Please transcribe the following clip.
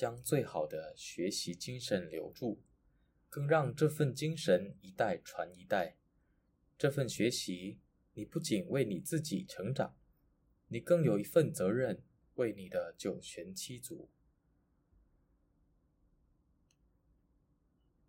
将最好的学习精神留住，更让这份精神一代传一代。这份学习，你不仅为你自己成长，你更有一份责任，为你的九玄七祖